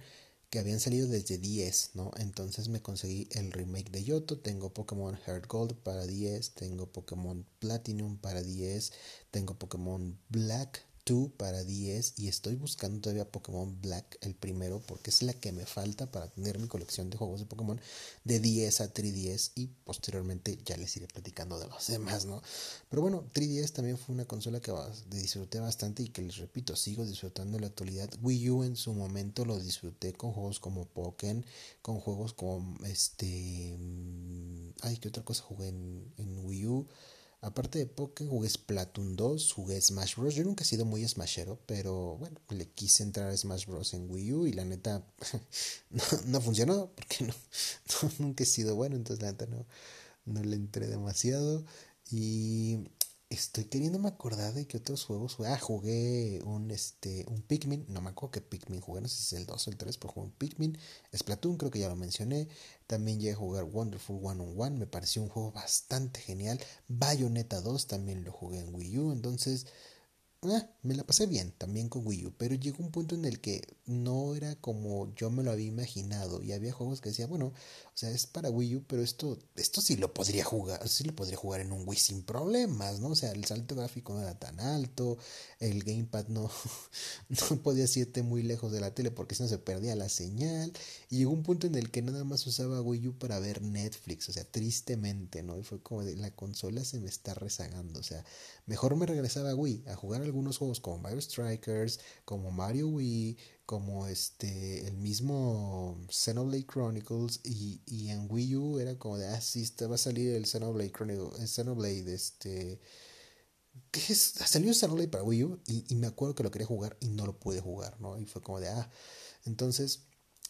que habían salido desde 10, ¿no? Entonces me conseguí el remake de Yoto, tengo Pokémon Heart Gold para 10, tengo Pokémon Platinum para 10, tengo Pokémon Black para 10 y estoy buscando todavía Pokémon Black el primero porque es la que me falta para tener mi colección de juegos de Pokémon de 10 a 3DS y posteriormente ya les iré platicando de los demás, ¿no? Pero bueno, 3DS también fue una consola que disfruté bastante y que les repito, sigo disfrutando en la actualidad. Wii U en su momento lo disfruté con juegos como Pokémon, con juegos como este... Mm, ay, ¿qué otra cosa jugué en Wii U? Aparte de Pokémon, jugué Splatoon 2, jugué Smash Bros. Yo nunca he sido muy smashero, pero bueno, le quise entrar a Smash Bros. en Wii U y la neta no, no funcionó, porque no, nunca he sido bueno, entonces la neta no, no le entré demasiado. Y Estoy queriéndome acordar de que otros juegos Ah, jugué un, este, un Pikmin. No me acuerdo qué Pikmin jugué. No sé si es el 2 o el 3, pero jugué un Pikmin. Splatoon, creo que ya lo mencioné. También llegué a jugar Wonderful One on One. Me pareció un juego bastante genial. Bayonetta 2 también lo jugué en Wii U. Entonces, Ah, me la pasé bien también con Wii U, pero llegó un punto en el que no era como yo me lo había imaginado y había juegos que decía, bueno, o sea, es para Wii U, pero esto esto sí lo podría jugar, sí lo podría jugar en un Wii sin problemas, ¿no? O sea, el salto gráfico no era tan alto, el gamepad no no podía irte muy lejos de la tele porque si no se perdía la señal y llegó un punto en el que nada más usaba Wii U para ver Netflix, o sea, tristemente, ¿no? Y fue como de la consola se me está rezagando, o sea, Mejor me regresaba a Wii a jugar algunos juegos como Mario Strikers, como Mario Wii, como este el mismo Xenoblade Chronicles y, y en Wii U era como de ah sí va a salir el Xenoblade Chronicles, el Xenoblade este ¿qué es? Salió Starlight para Wii U y, y, me acuerdo que lo quería jugar y no lo pude jugar, ¿no? Y fue como de, ah, entonces,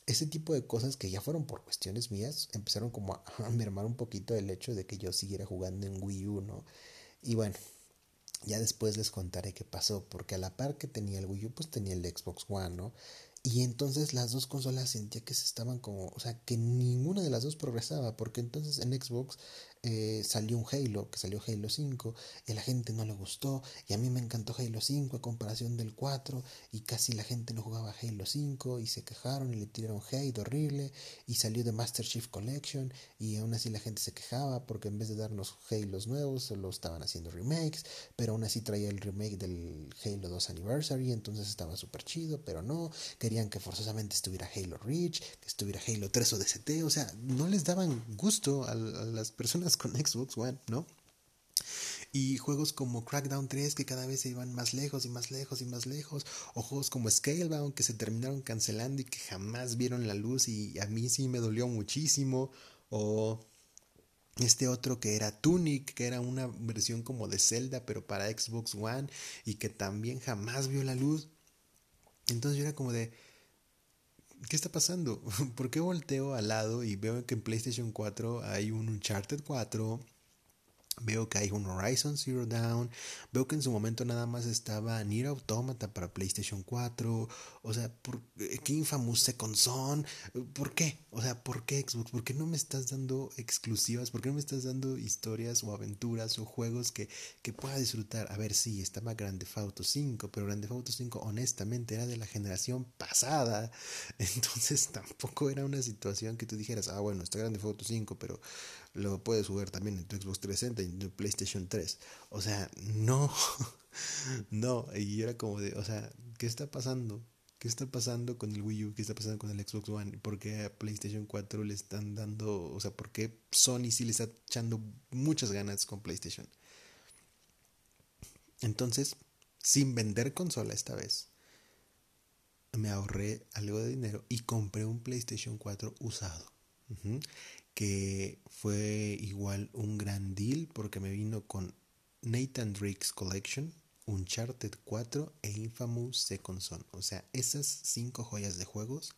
ese tipo de cosas que ya fueron por cuestiones mías, empezaron como a mermar un poquito el hecho de que yo siguiera jugando en Wii U, ¿no? Y bueno, ya después les contaré qué pasó, porque a la par que tenía el Wii U, pues tenía el Xbox One, ¿no? Y entonces las dos consolas sentía que se estaban como, o sea, que ninguna de las dos progresaba, porque entonces en Xbox eh, salió un Halo, que salió Halo 5, y la gente no le gustó, y a mí me encantó Halo 5 a comparación del 4, y casi la gente no jugaba Halo 5, y se quejaron y le tiraron hate horrible, y salió de Master Chief Collection, y aún así la gente se quejaba porque en vez de darnos Halos nuevos, solo estaban haciendo remakes, pero aún así traía el remake del Halo 2 Anniversary, entonces estaba súper chido, pero no, querían que forzosamente estuviera Halo Reach, que estuviera Halo 3 o DCT, o sea, no les daban gusto a las personas con Xbox One, ¿no? Y juegos como Crackdown 3 que cada vez se iban más lejos y más lejos y más lejos. O juegos como Scalebound que se terminaron cancelando y que jamás vieron la luz y a mí sí me dolió muchísimo. O este otro que era Tunic, que era una versión como de Zelda pero para Xbox One y que también jamás vio la luz. Entonces yo era como de, ¿qué está pasando? ¿Por qué volteo al lado y veo que en PlayStation 4 hay un Uncharted 4? Veo que hay un Horizon Zero Dawn. Veo que en su momento nada más estaba Nier Automata para PlayStation 4. O sea, ¿por qué Infamous Second Son? ¿Por qué? O sea, ¿por qué Xbox? ¿Por qué no me estás dando exclusivas? ¿Por qué no me estás dando historias o aventuras o juegos que, que pueda disfrutar? A ver, sí, estaba Grande Auto 5, pero Grande Auto 5 honestamente era de la generación pasada. Entonces tampoco era una situación que tú dijeras, ah, bueno, está Grande Auto 5, pero lo puedes jugar también en tu Xbox 360 y en tu PlayStation 3. O sea, no, no. Y era como de, o sea, ¿qué está pasando? ¿Qué está pasando con el Wii U? ¿Qué está pasando con el Xbox One? ¿Por qué a PlayStation 4 le están dando, o sea, por qué Sony sí le está echando muchas ganas con PlayStation? Entonces, sin vender consola esta vez, me ahorré algo de dinero y compré un PlayStation 4 usado que fue igual un gran deal porque me vino con Nathan Drake's Collection, Uncharted 4 e Infamous Second Son. O sea, esas cinco joyas de juegos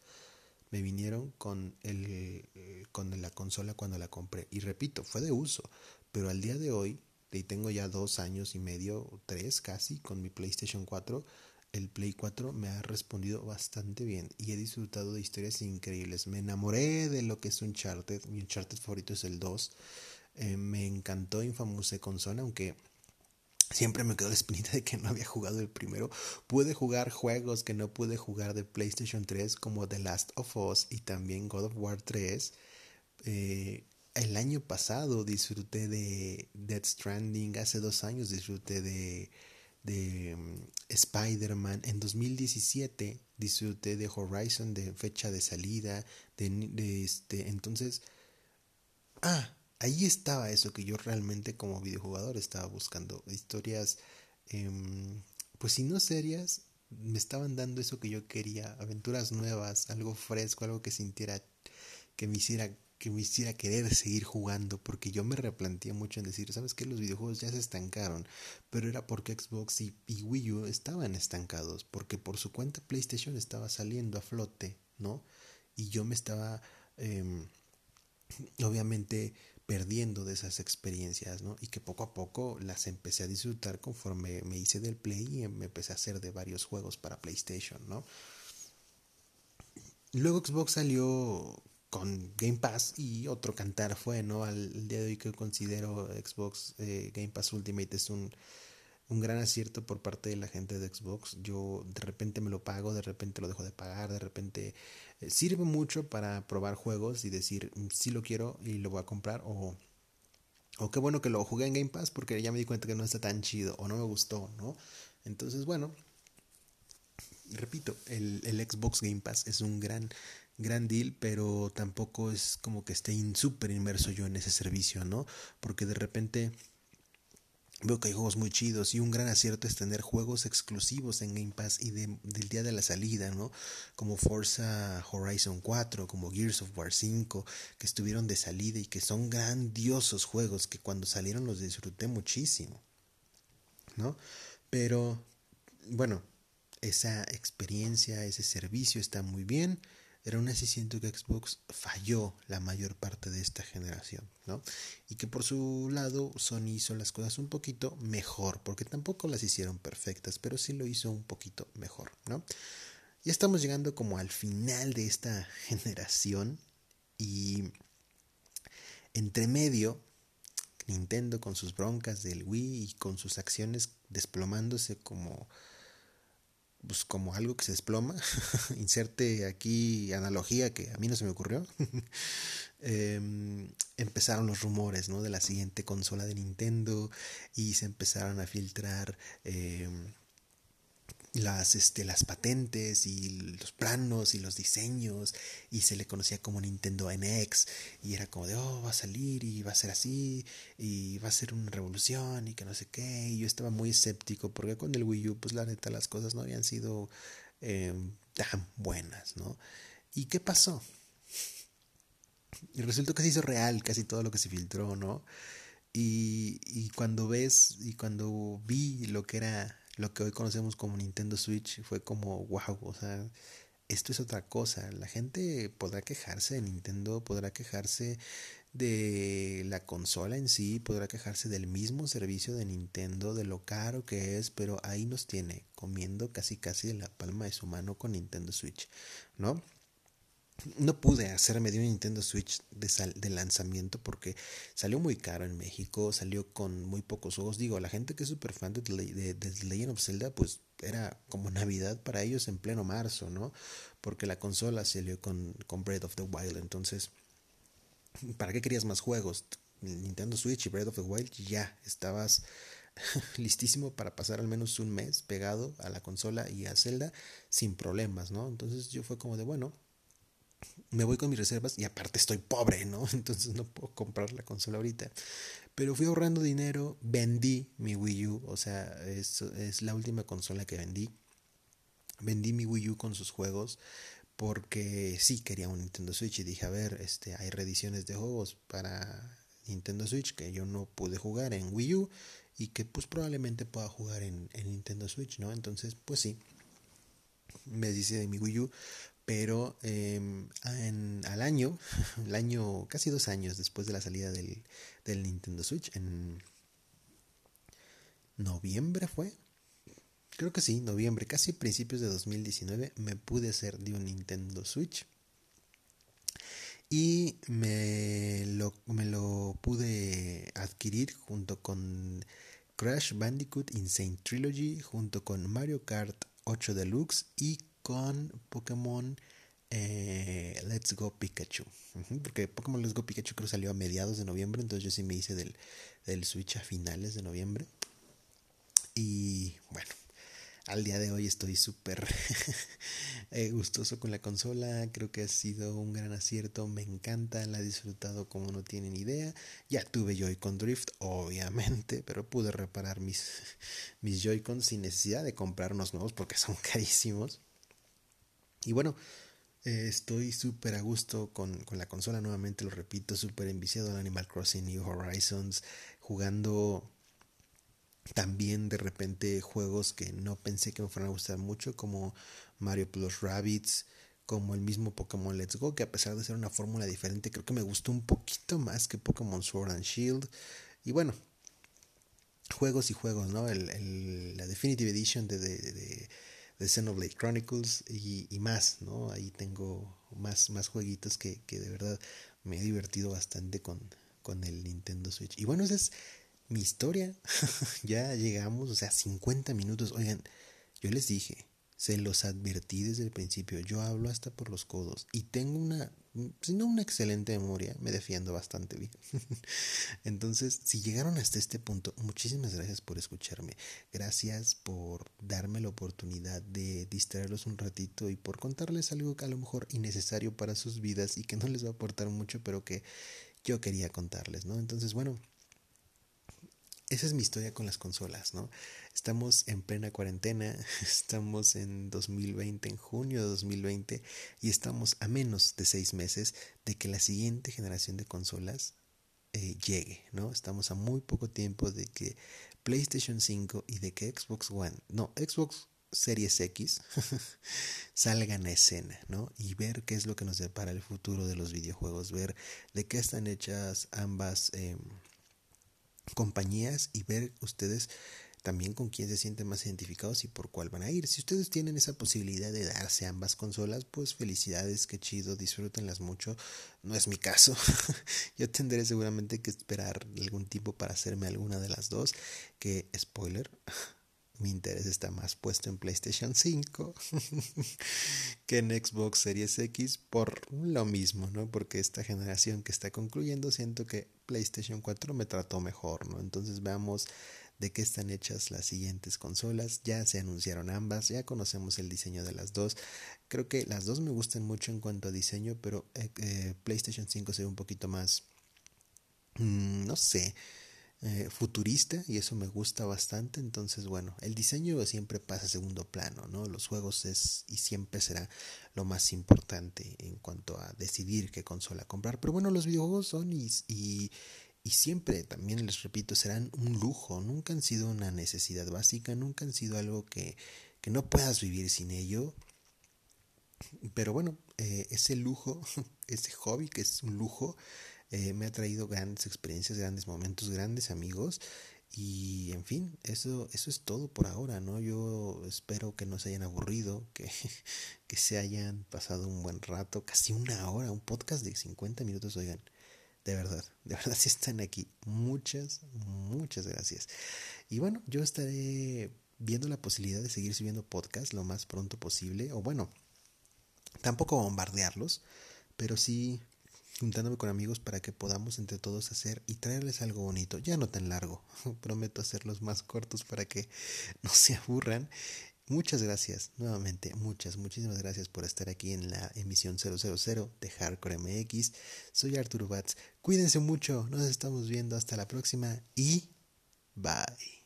me vinieron con, el, con la consola cuando la compré. Y repito, fue de uso, pero al día de hoy, y tengo ya dos años y medio, tres casi, con mi PlayStation 4, el Play 4 me ha respondido bastante bien y he disfrutado de historias increíbles. Me enamoré de lo que es Uncharted. Mi Uncharted favorito es el 2. Eh, me encantó Infamous Second Son, aunque siempre me quedó la espinita de que no había jugado el primero. Pude jugar juegos que no pude jugar de PlayStation 3 como The Last of Us y también God of War 3. Eh, el año pasado disfruté de Dead Stranding, hace dos años disfruté de de mm, Spider-Man. En 2017 disfruté de Horizon de fecha de salida, de, este, entonces, ah, ahí estaba eso que yo realmente como videojugador estaba buscando, historias, em, pues si no serias, me estaban dando eso que yo quería, aventuras nuevas, algo fresco, algo que sintiera, que me hiciera que me hiciera querer seguir jugando, porque yo me replanteé mucho en decir, ¿sabes qué? Los videojuegos ya se estancaron, pero era porque Xbox y, Wii U estaban estancados, porque por su cuenta PlayStation estaba saliendo a flote, ¿no? Y yo me estaba, em, obviamente, perdiendo de esas experiencias, ¿no? Y que poco a poco las empecé a disfrutar conforme me hice del Play y me empecé a hacer de varios juegos para PlayStation, ¿no? Luego Xbox salió Game Pass y otro cantar fue, ¿no? Al día de hoy que considero Xbox eh, Game Pass Ultimate es un, un gran acierto por parte de la gente de Xbox. Yo de repente me lo pago, de repente lo dejo de pagar, de repente eh, sirve mucho para probar juegos y decir mm, si lo quiero y lo voy a comprar o, o qué bueno que lo jugué en Game Pass porque ya me di cuenta que no está tan chido o no me gustó, ¿no? Entonces, bueno, repito, el, el Xbox Game Pass es un gran gran deal, pero tampoco es como que esté súper inmerso yo en ese servicio, ¿no? Porque de repente veo que hay juegos muy chidos y un gran acierto es tener juegos exclusivos en Game Pass y del día de la salida, ¿no? Como Forza Horizon 4, como Gears of War 5, que estuvieron de salida y que son grandiosos juegos que cuando salieron los disfruté muchísimo. ¿no? Pero bueno, esa experiencia, ese servicio está muy bien. Pero aún así siento que Xbox falló la mayor parte de esta generación, ¿no? Y que por su lado Sony hizo las cosas un poquito mejor, porque tampoco las hicieron perfectas, pero sí lo hizo un poquito mejor, ¿no? Ya estamos llegando como al final de esta generación y entre medio Nintendo con sus broncas del Wii y con sus acciones desplomándose como pues como algo que se desploma. Inserte aquí analogía que a mí no se me ocurrió. Em, empezaron los rumores ¿no? de la siguiente consola de Nintendo y se empezaron a filtrar em, las, este, las patentes y los planos y los diseños y se le conocía como Nintendo NX y era como de, oh, va a salir y va a ser así y va a ser una revolución y que no sé qué. Y yo estaba muy escéptico porque con el Wii U, pues la neta, las cosas no habían sido em, tan buenas, ¿no? ¿Y qué pasó? Y resultó que se hizo real casi todo lo que se filtró, ¿no? Y, y cuando ves y cuando vi lo que era lo que hoy conocemos como Nintendo Switch fue como wow, o sea, esto es otra cosa. La gente podrá quejarse de Nintendo, podrá quejarse de la consola en sí, podrá quejarse del mismo servicio de Nintendo, de lo caro que es, pero ahí nos tiene comiendo casi casi de la palma de su mano con Nintendo Switch, ¿no? No pude hacerme de un Nintendo Switch de, de, lanzamiento porque salió muy caro en México, salió con muy pocos juegos. Digo, la gente que es súper fan de, de, de, Legend of Zelda, pues era como Navidad para ellos en pleno marzo, ¿no? Porque la consola salió con, con Breath of the Wild. Entonces, ¿para qué querías más juegos? Nintendo Switch y Breath of the Wild ya estabas listísimo para pasar al menos un mes pegado a la consola y a Zelda sin problemas, ¿no? Entonces yo fue como de, bueno, me voy con mis reservas y aparte estoy pobre, ¿no? Entonces no puedo comprar la consola ahorita. Pero fui ahorrando dinero, vendí mi Wii U, o sea, es, es la última consola que vendí. Vendí mi Wii U con sus juegos porque sí quería un Nintendo Switch y dije, a ver, este, hay reediciones de juegos para Nintendo Switch que yo no pude jugar en Wii U y que pues probablemente pueda jugar en, en Nintendo Switch, ¿no? Entonces, pues sí, me dice de mi Wii U, pero em, al año, el año, casi dos años después de la salida del, del Nintendo Switch, en noviembre fue, creo que sí, noviembre, casi principios de 2019, me pude hacer de un Nintendo Switch. Y me lo, me lo pude adquirir junto con Crash Bandicoot Insane Trilogy, junto con Mario Kart 8 Deluxe y con Pokémon eh, Let's Go Pikachu. Porque Pokémon Let's Go Pikachu creo salió a mediados de noviembre, entonces yo sí me hice del, del Switch a finales de noviembre. Y bueno, al día de hoy estoy súper eh, gustoso con la consola, creo que ha sido un gran acierto, me encanta, la he disfrutado como no tienen idea. Ya tuve Joy-Con Drift, obviamente, pero pude reparar mis, mis Joy-Con sin necesidad de comprar unos nuevos porque son carísimos. Y bueno, eh, estoy súper a gusto con, la consola, nuevamente lo repito, súper enviciado en Animal Crossing New Horizons, jugando también de repente juegos que no pensé que me fueran a gustar mucho, como Mario Plus Rabbits, como el mismo Pokémon Let's Go, que a pesar de ser una fórmula diferente, creo que me gustó un poquito más que Pokémon Sword and Shield. Y bueno, juegos y juegos, ¿no? El, la Definitive Edition de Xenoblade Chronicles y, y, más, ¿no? Ahí tengo más, más jueguitos que, que, de verdad me he divertido bastante con, con el Nintendo Switch. Y bueno, esa es mi historia. ya llegamos, o sea, 50 minutos. Oigan, yo les dije, se los advertí desde el principio. Yo hablo hasta por los codos y tengo una, si no una excelente memoria, me defiendo bastante bien. Entonces, si llegaron hasta este punto, muchísimas gracias por escucharme. Gracias por darme la oportunidad de distraerlos un ratito y por contarles algo que a lo mejor innecesario para sus vidas y que no les va a aportar mucho, pero que yo quería contarles, ¿no? Entonces, bueno, esa es mi historia con las consolas, ¿no? Estamos en plena cuarentena, estamos en 2020, en junio de 2020, y estamos a menos de seis meses de que la siguiente generación de consolas eh, llegue, ¿no? Estamos a muy poco tiempo de que PlayStation 5 y de que Xbox One, no, Xbox Series X salgan a escena, ¿no? Y ver qué es lo que nos depara el futuro de los videojuegos, ver de qué están hechas ambas em, compañías y ver ustedes también con quién se sienten más identificados y por cuál van a ir. Si ustedes tienen esa posibilidad de darse ambas consolas, pues felicidades, qué chido, disfrútenlas mucho. No es mi caso. Yo tendré seguramente que esperar algún tiempo para hacerme alguna de las dos, que spoiler, mi interés está más puesto en PlayStation 5 que en Xbox Series X por lo mismo, ¿no? Porque esta generación que está concluyendo siento que PlayStation 4 me trató mejor, ¿no? Entonces veamos de qué están hechas las siguientes consolas. Ya se anunciaron ambas, ya conocemos el diseño de las dos. Creo que las dos me gustan mucho en cuanto a diseño, pero eh, eh, PlayStation 5 se un poquito más, mm, no sé, eh, futurista y eso me gusta bastante. Entonces, bueno, el diseño siempre pasa a segundo plano, ¿no? Los juegos es y siempre será lo más importante en cuanto a decidir qué consola comprar. Pero bueno, los videojuegos son y, y, siempre, también les repito, serán un lujo. Nunca han sido una necesidad básica, nunca han sido algo que, que no puedas vivir sin ello. Pero bueno, eh, ese lujo, ese hobby que es un lujo, eh, me ha traído grandes experiencias, grandes momentos, grandes amigos. Y en fin, eso, eso es todo por ahora, ¿no? Yo espero que no se hayan aburrido, que, que se hayan pasado un buen rato, casi una hora, un podcast de 50 minutos, oigan. De verdad, de verdad si están aquí. Muchas, muchas gracias. Y bueno, yo estaré viendo la posibilidad de seguir subiendo podcast lo más pronto posible. O bueno, tampoco bombardearlos, pero sí juntándome con amigos para que podamos entre todos hacer y traerles algo bonito, ya no tan largo, prometo hacerlos más cortos para que no se aburran. Muchas gracias, nuevamente, muchas, muchísimas gracias por estar aquí en la emisión 000 de Hardcore MX. Soy Arturo Batz, cuídense mucho, nos estamos viendo hasta la próxima y bye.